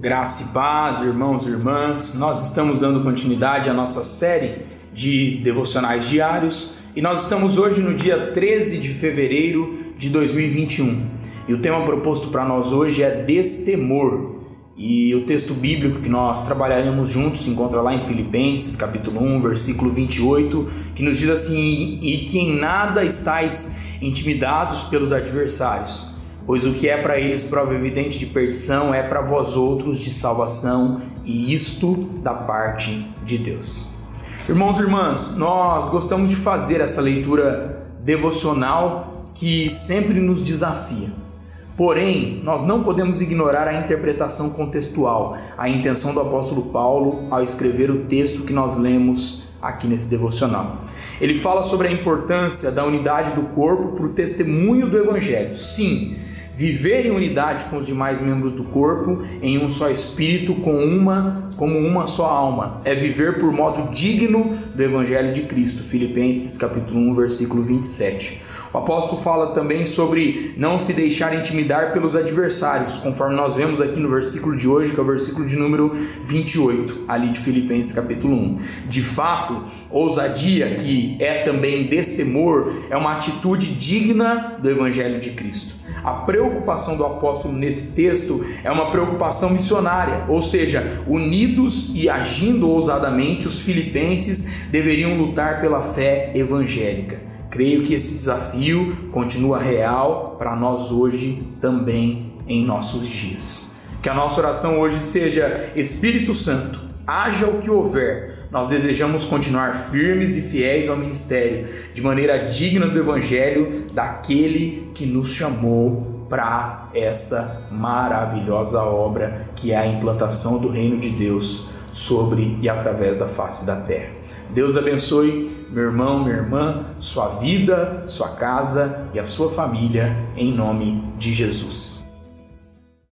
Graça e paz, irmãos e irmãs. Nós estamos dando continuidade à nossa série de devocionais diários e nós estamos hoje no dia 13 de fevereiro de 2021. E o tema proposto para nós hoje é destemor. E o texto bíblico que nós trabalharemos juntos se encontra lá em Filipenses, capítulo 1, versículo 28, que nos diz assim: "E que em nada estáis intimidados pelos adversários, pois o que é para eles prova evidente de perdição é para vós outros de salvação, e isto da parte de Deus. Irmãos e irmãs, nós gostamos de fazer essa leitura devocional que sempre nos desafia. Porém, nós não podemos ignorar a interpretação contextual, a intenção do apóstolo Paulo ao escrever o texto que nós lemos aqui nesse devocional. Ele fala sobre a importância da unidade do corpo para o testemunho do evangelho. Sim, viver em unidade com os demais membros do corpo, em um só espírito, com uma, como uma só alma. É viver por modo digno do evangelho de Cristo. Filipenses capítulo 1, versículo 27. O apóstolo fala também sobre não se deixar intimidar pelos adversários, conforme nós vemos aqui no versículo de hoje, que é o versículo de número 28, ali de Filipenses capítulo 1. De fato, ousadia, que é também destemor, é uma atitude digna do evangelho de Cristo. A preocupação do apóstolo nesse texto é uma preocupação missionária, ou seja, unidos e agindo ousadamente, os filipenses deveriam lutar pela fé evangélica. Creio que esse desafio continua real para nós hoje também em nossos dias. Que a nossa oração hoje seja Espírito Santo, haja o que houver, nós desejamos continuar firmes e fiéis ao ministério, de maneira digna do Evangelho daquele que nos chamou para essa maravilhosa obra que é a implantação do reino de Deus sobre e através da face da terra. Deus abençoe meu irmão, minha irmã, sua vida, sua casa e a sua família, em nome de Jesus.